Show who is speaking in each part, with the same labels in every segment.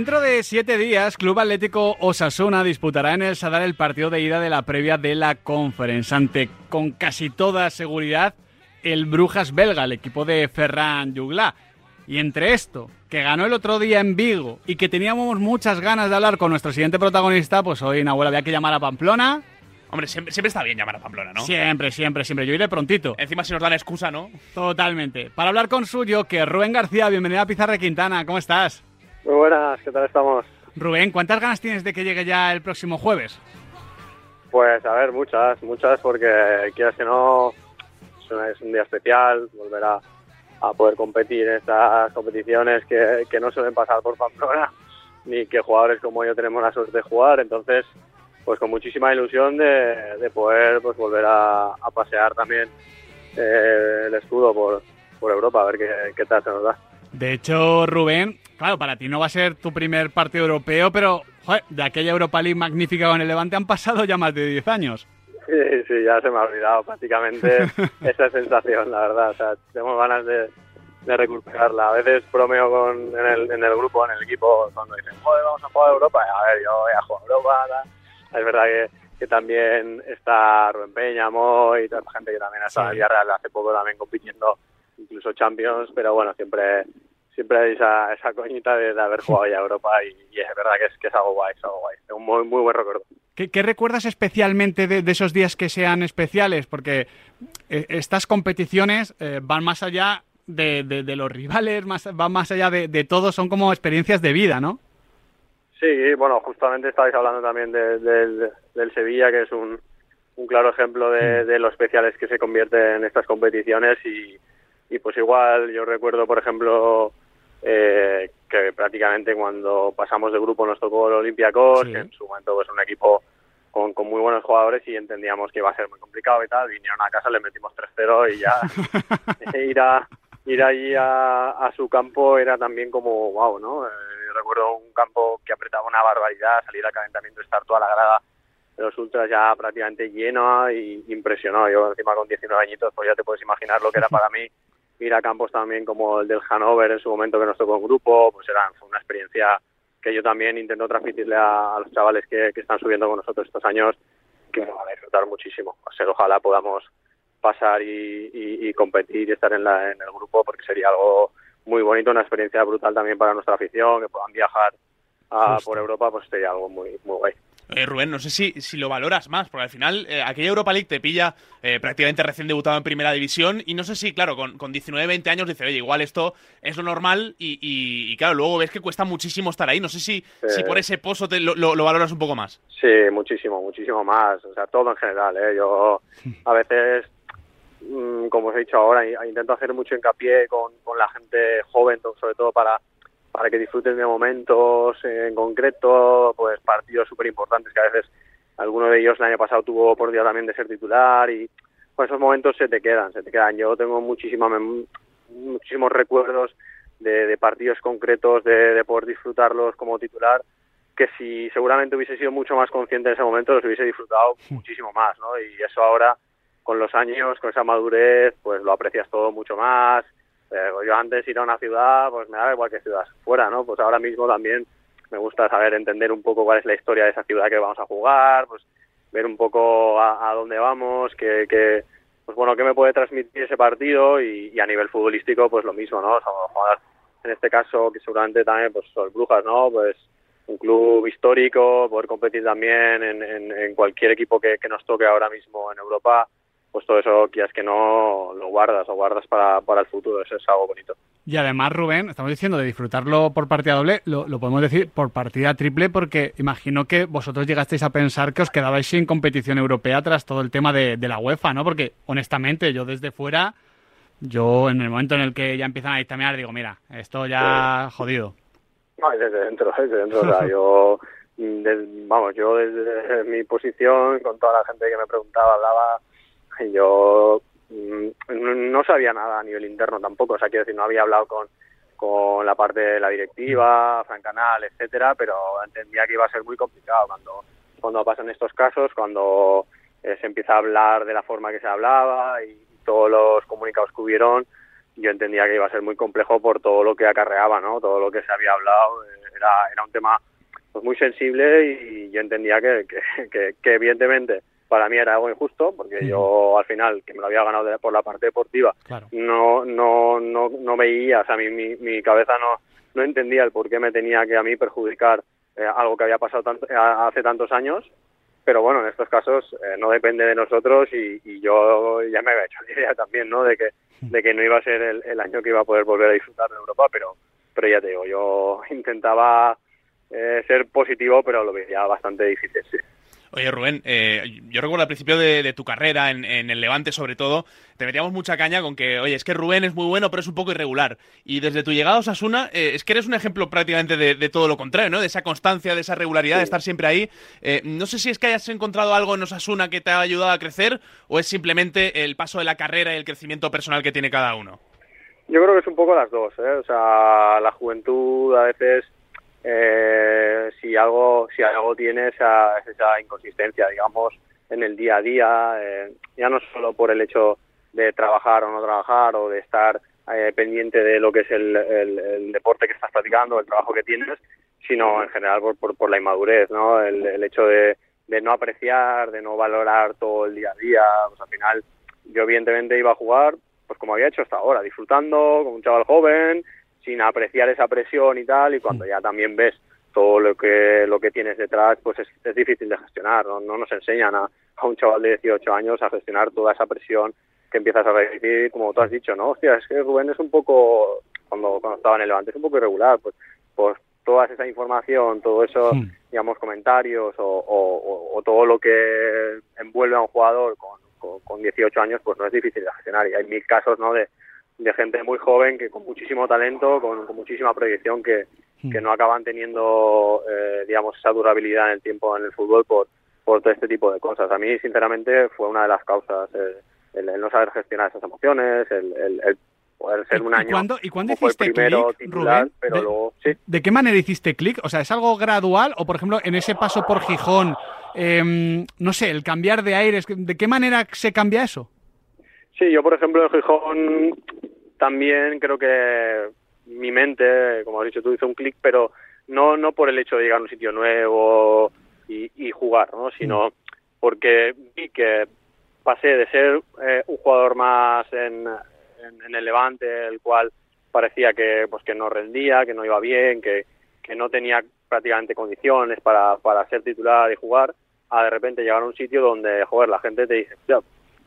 Speaker 1: Dentro de siete días, Club Atlético Osasuna disputará en el Sadar el partido de ida de la previa de la Conference ante, con casi toda seguridad, el Brujas belga, el equipo de Ferran Jugla. Y entre esto, que ganó el otro día en Vigo y que teníamos muchas ganas de hablar con nuestro siguiente protagonista, pues hoy, Nahuel, había que llamar a Pamplona.
Speaker 2: Hombre, siempre, siempre está bien llamar a Pamplona, ¿no?
Speaker 1: Siempre, siempre, siempre. Yo iré prontito.
Speaker 2: Encima si nos dan excusa, ¿no?
Speaker 1: Totalmente. Para hablar con suyo, que Rubén García, bienvenido a Pizarra Quintana. ¿Cómo estás?
Speaker 3: Muy buenas, ¿qué tal estamos?
Speaker 1: Rubén, ¿cuántas ganas tienes de que llegue ya el próximo jueves?
Speaker 3: Pues a ver, muchas, muchas, porque quieras que no, es un- día especial, volver a, a poder competir en estas competiciones que, que no suelen pasar por Pamplona, ni que jugadores como yo tenemos la suerte de jugar, entonces, pues con muchísima ilusión de, de poder pues volver a, a pasear también eh, el escudo por, por Europa, a ver qué, qué tal se nos da.
Speaker 1: De hecho, Rubén, claro, para ti no va a ser tu primer partido europeo, pero joder, de aquella Europa League magnífica con el Levante han pasado ya más de 10 años.
Speaker 3: Sí, sí, ya se me ha olvidado prácticamente esa sensación, la verdad. O sea, tengo ganas de, de recuperarla. A veces bromeo con, en, el, en el grupo, en el equipo, cuando dicen, joder, vamos a jugar a Europa. A ver, yo voy a jugar a Europa. tal. Es verdad que, que también está Rubén Peña, Moy, y toda esta gente que también ha estado en
Speaker 1: Sí.
Speaker 3: Villarreal hace poco también compitiendo, incluso Champions, pero bueno, siempre siempre hay esa, esa coñita de, de haber jugado ya a Europa y, y es verdad que es, que es algo guay, es algo guay. Es un muy, muy buen recuerdo.
Speaker 1: ¿Qué, qué recuerdas especialmente de, de esos días que sean especiales? Porque eh, estas competiciones eh, van más allá de, de- de los rivales, más, van más allá de, de todo, son como experiencias de vida, ¿no?
Speaker 3: Sí, bueno, justamente estabais hablando también de- del- del Sevilla, que es un, un claro ejemplo de, de lo especiales que se convierte en estas competiciones y, y pues igual yo recuerdo, por ejemplo, eh, que prácticamente cuando pasamos de grupo nos tocó el Olympiacos,
Speaker 1: Sí.
Speaker 3: que en su momento pues un equipo con, con muy buenos jugadores y entendíamos que iba a ser muy complicado y tal, vinieron a casa, le metimos 3-0 y ya ir a ir allí a, a su campo era también como wow, ¿no? Eh, recuerdo un campo que apretaba una barbaridad, salir al calentamiento, estar toda la grada de los ultras ya prácticamente lleno y impresionó. Yo encima con 19 añitos, pues ya te puedes imaginar lo que era para mí ir a campos también como el del Hannover en su momento que nos tocó en grupo, pues era fue una experiencia que yo también intento transmitirle a, a los chavales que, que están subiendo con nosotros estos años, que nos van a disfrutar muchísimo. O sea, ojalá podamos pasar y, y- y competir y estar en, la, en el grupo porque sería algo muy bonito, una experiencia brutal también para nuestra afición, que puedan viajar a- por Europa, pues sería algo muy, muy guay.
Speaker 2: Eh, Rubén, no sé si, si lo valoras más, porque al final eh, aquella Europa League te pilla eh, prácticamente recién debutado en primera división y no sé si, claro, con, con 19, 20 años dice, oye, igual esto es lo normal y, y- y, claro, luego ves que cuesta muchísimo estar ahí. No sé si, si por ese pozo te lo, lo- lo valoras un poco más.
Speaker 3: Sí, muchísimo, muchísimo más. O sea, todo en general. ¿eh? Yo a veces, mm, como os he dicho ahora, intento hacer mucho hincapié con, con la gente joven, sobre todo para, para que disfruten de momentos en concreto, pues partidos súper importantes que a veces alguno de ellos el año pasado tuvo oportunidad también de ser titular y pues esos momentos se te quedan, se te quedan. Yo tengo muchísimos recuerdos de, de partidos concretos, de, de poder disfrutarlos como titular que si seguramente hubiese sido mucho más consciente en ese momento los hubiese disfrutado muchísimo más, ¿no? Y eso ahora, con los años, con esa madurez, pues lo aprecias todo mucho más. Eh, yo antes ir a una ciudad, pues me daba igual que ciudad fuera, ¿no? Pues ahora mismo también me gusta saber entender un poco cuál es la historia de esa ciudad que vamos a jugar, pues ver un poco a, a dónde vamos, que, que, pues bueno, qué me puede transmitir ese partido y, y a nivel futbolístico, pues lo mismo, ¿no? O sea, en este caso, que seguramente también, pues son Brujas, ¿no? Pues un club histórico, poder competir también en, en, en cualquier equipo que, que nos toque ahora mismo en Europa, pues todo eso, quieras que no, lo guardas, lo guardas para, para el futuro, eso es algo bonito.
Speaker 1: Y además, Rubén, estamos diciendo de disfrutarlo por partida doble, lo, lo podemos decir por partida triple, porque imagino que vosotros llegasteis a pensar que os quedabais sin competición europea tras todo el tema de, de la UEFA, ¿no? Porque, honestamente, yo desde fuera, yo en el momento en el que ya empiezan a dictaminar, digo, mira, esto ya jodido.
Speaker 3: No, desde dentro, desde dentro, o sea, yo, mm, vamos, yo desde mi posición, con toda la gente que me preguntaba, hablaba, yo mm, no sabía nada a nivel interno tampoco, o sea, quiero decir, no había hablado con, con la parte de la directiva, Fran Canal, etcétera, pero entendía que iba a ser muy complicado cuando, cuando pasan estos casos, cuando eh, se empieza a hablar de la forma que se hablaba y todos los comunicados que hubieron, yo entendía que iba a ser muy complejo por todo lo que acarreaba, ¿no? Todo lo que se había hablado eh, era, era un tema pues muy sensible y yo entendía que, que, que, evidentemente para mí era algo injusto porque yo al final que me lo había ganado por la parte deportiva no no no no veía o sea mi, mi, mi cabeza no no entendía el por qué me tenía que a mí perjudicar eh, algo que había pasado tanto, eh, hace tantos años pero bueno, en estos casos eh, no depende de nosotros y, yo ya me había hecho la idea también, ¿no? De que, de que no iba a ser el, el, año que iba a poder volver a disfrutar de Europa, pero, pero ya te digo, yo intentaba eh, ser positivo, pero lo veía bastante difícil, sí.
Speaker 2: Oye, Rubén, eh, yo recuerdo al principio de, tu carrera, en, el Levante sobre todo, te metíamos mucha caña con que, oye, es que Rubén es muy bueno, pero es un poco irregular. Y desde tu llegada a Osasuna, eh, es que eres un ejemplo prácticamente de, todo lo contrario, ¿no? De esa constancia, de esa regularidad, de estar siempre ahí. Eh, no sé si es que hayas encontrado algo en Osasuna que te ha ayudado a crecer o es simplemente el paso de la carrera y el crecimiento personal que tiene cada uno.
Speaker 3: Yo creo que es un poco las dos, ¿eh? O sea, la juventud a veces eh, si algo si algo tiene esa, esa inconsistencia digamos en el día a día eh, ya no solo por el hecho de trabajar o no trabajar o de estar eh, pendiente de lo que es el, deporte que estás practicando el trabajo que tienes sino en general por, por, la inmadurez no el, hecho de, no apreciar de no valorar todo el día a día. Pues al final yo evidentemente iba a jugar pues como había hecho hasta ahora disfrutando con un chaval joven sin apreciar esa presión y tal, y cuando ya también ves todo lo que lo que tienes detrás, pues es, es difícil de gestionar. ¿no? no nos enseñan a, a, un chaval de 18 años a gestionar toda esa presión que empiezas a recibir, como tú has dicho, ¿no? Hostia, es que Rubén es un poco, cuando, cuando estaba en el Levante, es un poco irregular, pues, pues toda esa información, todo eso, digamos, comentarios o, o, o, todo lo que envuelve a un jugador con, con, con 18 años, pues no es difícil de gestionar. Y hay mil casos, ¿no? De, de gente muy joven que con muchísimo talento, con, muchísima proyección que, que, no acaban teniendo, eh, digamos, esa durabilidad en el tiempo en el fútbol por, por todo este tipo de cosas. A mí, sinceramente, fue una de las causas eh, el, no saber gestionar esas emociones, el, el, poder ser un año.
Speaker 1: ¿Y cuándo, hiciste clic, Rubén?
Speaker 3: Pero de, luego, ¿sí?
Speaker 1: ¿De qué manera hiciste clic? O sea, ¿es algo gradual? O, por ejemplo, en ese paso por Gijón, eh, no sé, el cambiar de aires, ¿de qué manera se cambia eso?
Speaker 3: Sí, yo por ejemplo en Gijón también creo que mi mente, como has dicho tú, hizo un clic, pero no no por el hecho de llegar a un sitio nuevo y, y jugar, ¿no? sino mm. porque vi que pasé de ser eh, un jugador más en, en, el Levante, el cual parecía que pues que no rendía, que no iba bien, que, que no tenía prácticamente condiciones para, para ser titular y jugar, a de repente llegar a un sitio donde, joder, la gente te dice,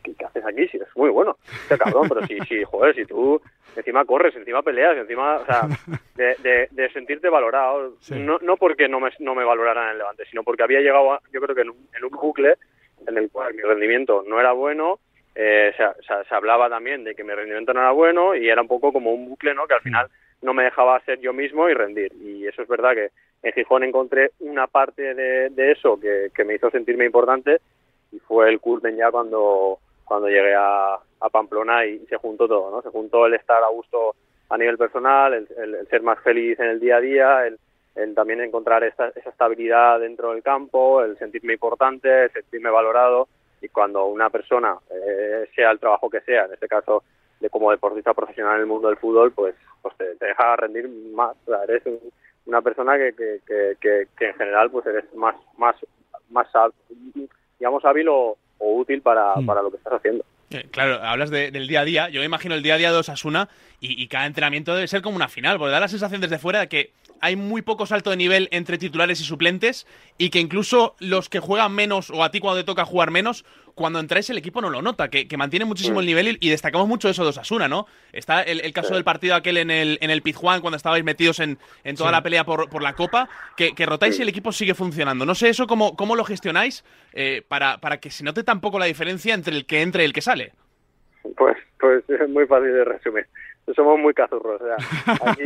Speaker 3: ¿qué, haces aquí? Si eres muy bueno, qué cabrón, pero si, si, joder, si tú encima corres, encima peleas, encima, o sea, de, de, sentirte valorado, no, no porque no me, no me valoraran en el Levante, sino porque había llegado, yo creo que en un, en un bucle en el cual mi rendimiento no era bueno, eh, se, se, hablaba también de que mi rendimiento no era bueno y era un poco como un bucle, ¿no? Que al mm. final no me dejaba ser yo mismo y rendir. Y eso es verdad que en Gijón encontré una parte de, de eso que, que me hizo sentirme importante y fue el Curten ya cuando cuando llegué a, Pamplona y se juntó todo, ¿no? Se juntó el estar a gusto a nivel personal, el, ser más feliz en el día a día, el, también encontrar esa estabilidad dentro del campo, el sentirme importante, el sentirme valorado y cuando una persona, eh, sea el trabajo que sea, en este caso de como deportista profesional en el mundo del fútbol, pues, pues te, deja rendir más. eres una persona que, que, que, que, en general pues eres más, más, más digamos, hábil o, útil para, hmm. para lo que estás haciendo.
Speaker 2: Eh, claro, hablas del día a día. Yo me imagino el día a día de Osasuna y, y, cada entrenamiento debe ser como una final, porque da la sensación desde fuera de que hay muy poco salto de nivel entre titulares y suplentes y que incluso los que juegan menos o a ti cuando te toca jugar menos, cuando entráis el equipo no lo nota, que, mantiene muchísimo el nivel y, destacamos mucho eso de Osasuna, ¿no? Está el, caso del partido aquel en el, en el Pizjuán cuando estabais metidos en, toda la pelea por, la Copa, que, rotáis y el equipo sigue funcionando. No sé eso cómo, cómo lo gestionáis eh, para, para que se note tampoco la diferencia entre el que entra y el que sale.
Speaker 3: Pues, pues es muy fácil de resumir somos muy cazurros. O sea, aquí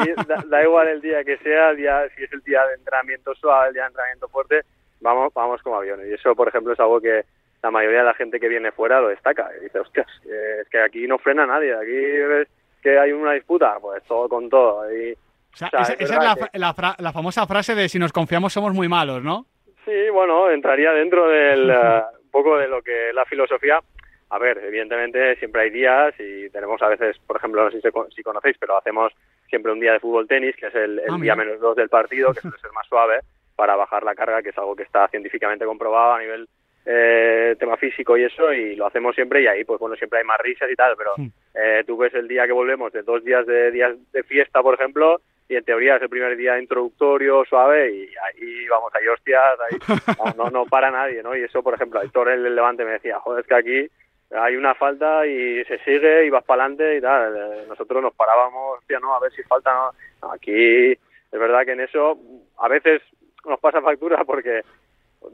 Speaker 3: da, igual el día que sea, el día, si es el día de entrenamiento suave, el día de entrenamiento fuerte, vamos, vamos como aviones. Y eso, por ejemplo, es algo que la mayoría de la gente que viene fuera lo destaca. Y dice, hostias, es que aquí no frena nadie, aquí ves que hay una disputa, pues todo con todo. Y,
Speaker 1: esa, es, la, la, famosa frase de si nos confiamos somos muy malos, ¿no?
Speaker 3: Sí, bueno, entraría dentro del uh, un poco de lo que la filosofía a ver, evidentemente siempre hay días y tenemos a veces, por ejemplo, no sé si, si conocéis, pero hacemos siempre un día de fútbol tenis, que es el,
Speaker 1: Ah,
Speaker 3: día menos dos del partido, que suele ser más suave, para bajar la carga, que es algo que está científicamente comprobado a nivel eh, tema físico y eso, y lo hacemos siempre y ahí, pues bueno, siempre hay más risas y tal, pero
Speaker 1: Sí.
Speaker 3: eh, tú ves el día que volvemos de dos días de días de fiesta, por ejemplo, y en teoría es el primer día introductorio, suave, y ahí vamos, hay hostias, ahí, no, no, no para nadie, ¿no? Y eso, por ejemplo, Héctor el del Levante me decía, joder, es que aquí hay una falta y se sigue y vas para adelante y tal. Eh, Nosotros nos parábamos, hostia, no, a ver si falta. No, Aquí es verdad que en eso a veces nos pasa factura porque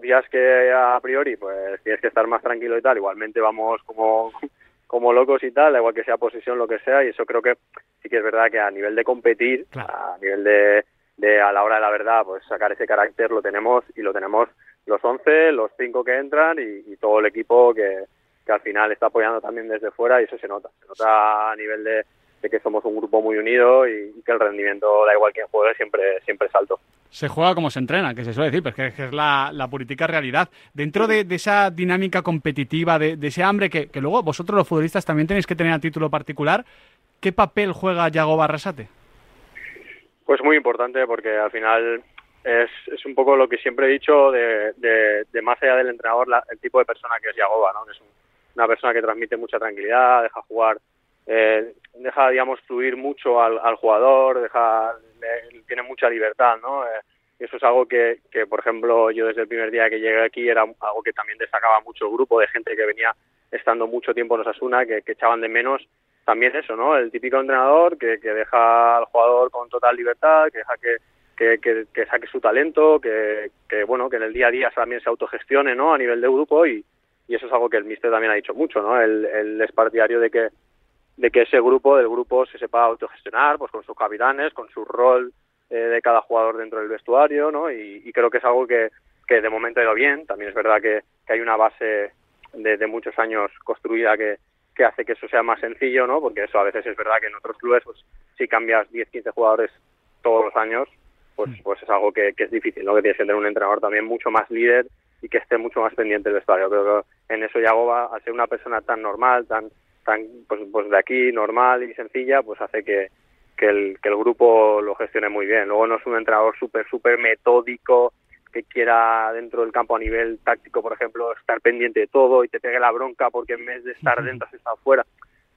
Speaker 3: días que a priori pues tienes que estar más tranquilo y tal, igualmente vamos como como locos y tal, igual que sea posesión, lo que sea, y eso creo que sí que es verdad que a nivel de competir,
Speaker 1: Claro.
Speaker 3: a nivel de, de a la hora de la verdad, pues sacar ese carácter lo tenemos y lo tenemos los 11, los 5 que entran y, y todo el equipo que, que al final está apoyando también desde fuera y eso se nota. Se nota a nivel de, de que somos un grupo muy unido y, y que el rendimiento, da igual quién juegue, siempre, siempre es alto.
Speaker 1: Se juega como se entrena, que se suele decir, pues que, que es la, la purítica realidad. Dentro de, de esa dinámica competitiva, de, de ese hambre que, que luego vosotros los futbolistas también tenéis que tener a título particular, ¿qué papel juega Yago Barrasate?
Speaker 3: Pues muy importante porque al final es, es un poco lo que siempre he dicho de, de, de más allá del entrenador, la- el tipo de persona que es Yagoba, ¿no? Que es un- una persona que transmite mucha tranquilidad, deja jugar, eh, deja, digamos, fluir mucho al, jugador, deja, tiene mucha libertad, ¿no? Eh, eso es algo que, que, por ejemplo, yo desde el primer día que llegué aquí era algo que también destacaba mucho el grupo de gente que venía estando mucho tiempo en Osasuna, que, que echaban de menos también eso, ¿no? El típico entrenador que, que deja al jugador con total libertad, que deja que, que, que- que saque su talento, que, que, bueno, que en el día a día también se autogestione, ¿no? A nivel de grupo y, y eso es algo que el míster también ha dicho mucho, ¿no? Él, él es partidario de que de que ese grupo, del grupo, se sepa autogestionar, pues con sus capitanes, con su rol eh, de cada jugador dentro del vestuario, ¿no? Y, y creo que es algo que, que de momento ha ido bien. También es verdad que, que hay una base de, de muchos años construida que, que hace que eso sea más sencillo, ¿no? Porque eso a veces es verdad que en otros clubes, pues si cambias 10, 15 jugadores todos los años, pues, pues es algo que, que es difícil, ¿no? Que tienes que tener un entrenador también mucho más líder y que esté mucho más pendiente del vestuario. Creo que en eso Yagoba, al ser una persona tan normal, tan tan pues, pues de aquí, normal y sencilla, pues hace que, que, el, que el grupo lo gestione muy bien. Luego no es un entrenador súper, súper metódico que quiera dentro del campo a nivel táctico, por ejemplo, estar pendiente de todo y te pegue la bronca porque en vez de estar dentro has estado fuera.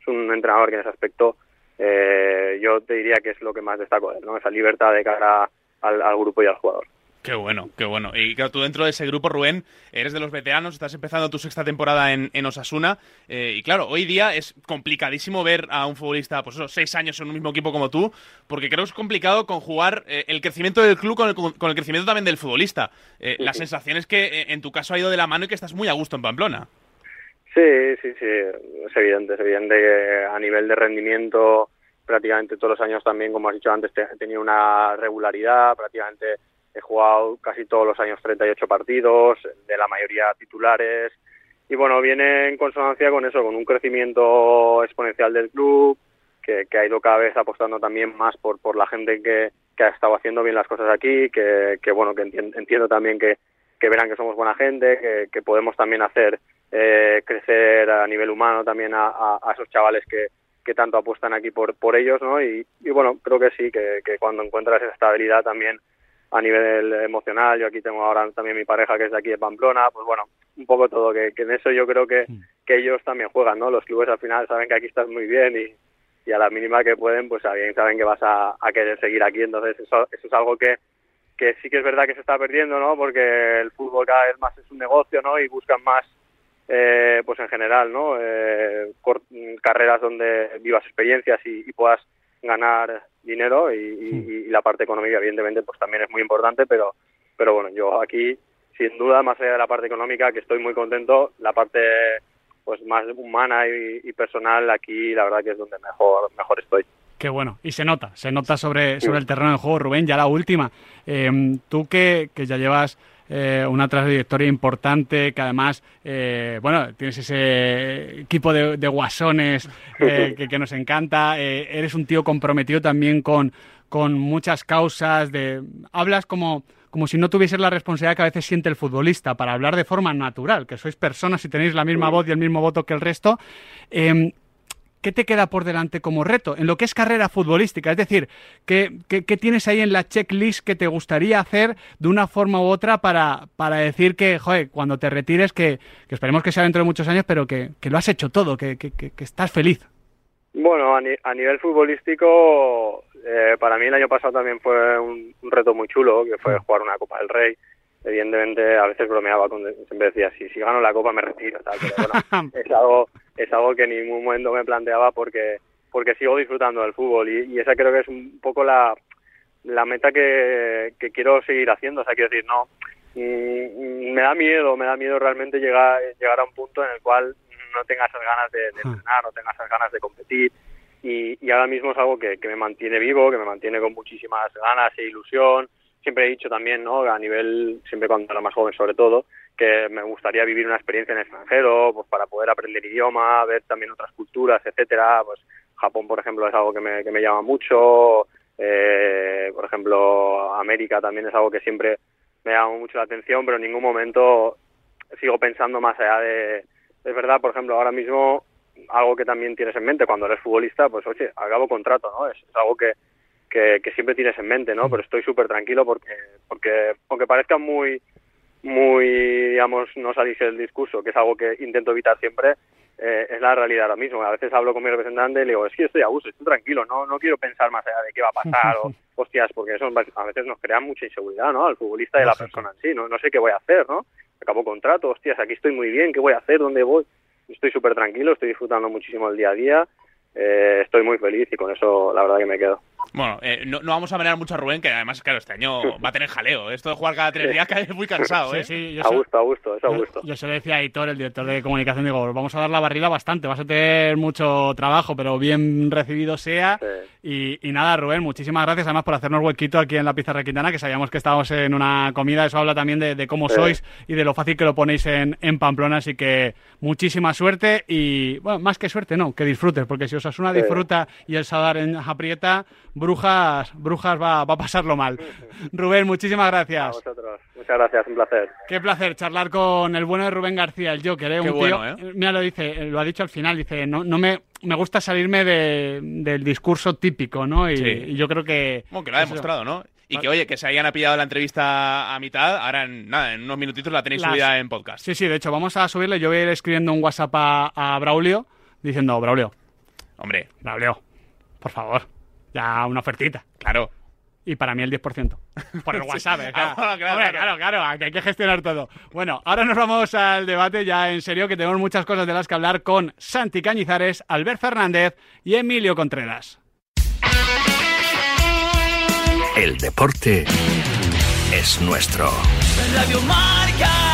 Speaker 3: Es un entrenador que en ese aspecto eh, yo te diría que es lo que más destaco de él, ¿no? Esa libertad de cara al, al grupo y al jugador.
Speaker 2: Qué bueno, qué bueno. Y claro, tú dentro de ese grupo, Rubén, eres de los veteranos, estás empezando tu sexta temporada en, en Osasuna. eh, y claro, hoy día es complicadísimo ver a un futbolista, pues eso, seis años en un mismo equipo como tú, porque creo que es complicado conjugar eh, el crecimiento del club con el, con el crecimiento también del futbolista. Eh, la sensación es que en tu caso ha ido de la mano y que estás muy a gusto en Pamplona.
Speaker 3: Sí, sí, sí, es evidente, es evidente que a nivel de rendimiento prácticamente todos los años también, como has dicho antes, te- he tenido una regularidad, prácticamente he jugado casi todos los años 38 partidos, de la mayoría titulares, y bueno, viene en consonancia con eso, con un crecimiento exponencial del club, que, ha ido cada vez apostando también más por, por la gente que, que ha estado haciendo bien las cosas aquí, que, que bueno, que entien- entiendo también que, que verán que somos buena gente, que, que podemos también hacer eh, crecer a nivel humano también a, a- a esos chavales que, que tanto apuestan aquí por, por ellos, ¿no? Y, y bueno, creo que sí, que, que cuando encuentras esa estabilidad también a nivel emocional, yo aquí tengo ahora también mi pareja que es de aquí de Pamplona, pues bueno, un poco todo, que, que en eso yo creo que, que ellos también juegan, ¿no? Los clubes al final saben que aquí estás muy bien y, y a la mínima que pueden, pues saben, saben que vas a, a querer seguir aquí, entonces eso, eso es algo que, que sí que es verdad que se está perdiendo, ¿no? Porque el fútbol cada vez más es un negocio, ¿no? Y buscan más, eh, pues en general, ¿no? Eh, carreras donde vivas experiencias y, y puedas ganar dinero y, y- y la parte económica, evidentemente, pues también es muy importante, pero, pero bueno, yo aquí, sin duda, más allá de la parte económica, que estoy muy contento, la parte pues más humana y, y personal aquí, la verdad que es donde mejor, mejor estoy.
Speaker 1: Qué bueno. Y se nota, se nota sobre, sobre el terreno de juego, Rubén. Ya la última. Eh, tú que, que ya llevas eh, una trayectoria importante, que además, eh, bueno, tienes ese equipo de, de guasones eh, que, que nos encanta. eh, eres un tío comprometido también con, con muchas causas. De, hablas como, como si no tuvieses la responsabilidad que a veces siente el futbolista para hablar de forma natural, que sois personas y tenéis la misma voz y el mismo voto que el resto. ¿Qué te queda por delante como reto en lo que es carrera futbolística? Es decir, ¿qué, tienes ahí en la checklist que te gustaría hacer de una forma u otra para, para decir que, joder, cuando te retires, que, esperemos que sea dentro de muchos años, pero que, lo has hecho todo, que, estás feliz?
Speaker 3: Bueno, a, nivel futbolístico, eh, para mí el año pasado también fue un, reto muy chulo, que fue mm. jugar una Copa del Rey evidentemente a veces bromeaba con siempre decía si si gano la copa me retiro tal pero bueno es algo es algo que en ningún momento me planteaba porque porque sigo disfrutando del fútbol. Y, esa creo que es un poco la la meta que, que quiero seguir haciendo. O sea quiero decir no mm, me da miedo me da miedo realmente llegar llegar a un punto en el cual no tenga esas ganas de, de entrenar no tenga esas ganas de competir. Y, y ahora mismo es algo que, que me mantiene vivo que me mantiene con muchísimas ganas e ilusión siempre he dicho también, ¿no? A nivel, siempre cuando era más joven sobre todo, que me gustaría vivir una experiencia en extranjero, pues para poder aprender idioma, ver también otras culturas, etcétera. Pues Japón, por ejemplo, es algo que me, que me llama mucho. Eh, por ejemplo, América también es algo que siempre me llama mucho la atención, pero en ningún momento sigo pensando más allá de... Es verdad, por ejemplo, ahora mismo algo que también tienes en mente cuando eres futbolista, pues oye, acabo contrato, ¿no? es algo que, que, siempre tienes en mente, ¿no? Pero estoy súper tranquilo porque, porque, aunque parezca muy, muy, digamos, no salirse del discurso, que es algo que intento evitar siempre, eh, es la realidad ahora mismo. A veces hablo con mi representante y le digo, es que estoy a gusto, estoy tranquilo, no, no quiero pensar más allá de qué va a pasar o, hostias, porque eso a veces nos crea mucha inseguridad, ¿no? Al futbolista y a la persona en sí, ¿no? No sé qué voy a hacer, ¿no? Acabo contrato, hostias, aquí estoy muy bien, ¿qué voy a hacer? ¿Dónde voy? Estoy súper tranquilo, estoy disfrutando muchísimo el día a día, eh, estoy muy feliz y con eso la verdad que me quedo.
Speaker 2: Bueno, eh, no, no, vamos a manejar mucho a Rubén, que además, claro, este año va a tener jaleo. Esto de jugar cada tres días es muy cansado, ¿eh?
Speaker 3: Sí, a gusto, a gusto, es a gusto.
Speaker 1: Yo, se lo decía a Hitor, el director de comunicación, digo, vamos a dar la barrida bastante, vas a tener mucho trabajo, pero bien recibido sea. Y, nada, Rubén, muchísimas gracias además por hacernos huequito aquí en la Pizarra Quintana, que sabíamos que estábamos en una comida, eso habla también de, cómo sois y de lo fácil que lo ponéis en, en, Pamplona, así que muchísima suerte y, bueno, más que suerte, no, que disfrutes, porque si os una disfruta y el Sadar en aprieta, Brujas, Brujas va, va, a pasarlo mal. Rubén, muchísimas gracias. A
Speaker 3: vosotros. Muchas gracias, un placer.
Speaker 1: Qué placer charlar con el bueno de Rubén García, el Joker, ¿eh? un tío, ¿eh? Mira, lo dice, lo ha dicho al final, dice, no, no me, me gusta salirme de, del discurso típico, ¿no? Y, yo creo que...
Speaker 2: Bueno, que lo ha demostrado, ¿no? Y que, oye, que se hayan pillado la entrevista a mitad, ahora en, nada, en unos minutitos la tenéis subida en podcast.
Speaker 1: Sí, sí, de hecho, vamos a subirle. Yo voy a ir escribiendo un WhatsApp a, a Braulio diciendo, Braulio.
Speaker 2: Hombre.
Speaker 1: Braulio, por favor ya una ofertita.
Speaker 2: Claro.
Speaker 1: Y para mí el 10%. Por el WhatsApp, ¿eh? claro. claro, claro, hay que gestionar todo. Bueno, ahora nos vamos al debate ya en serio, que tenemos muchas cosas de las que hablar con Santi Cañizares, Albert Fernández y Emilio Contreras.
Speaker 4: El deporte es nuestro. Radio Marca.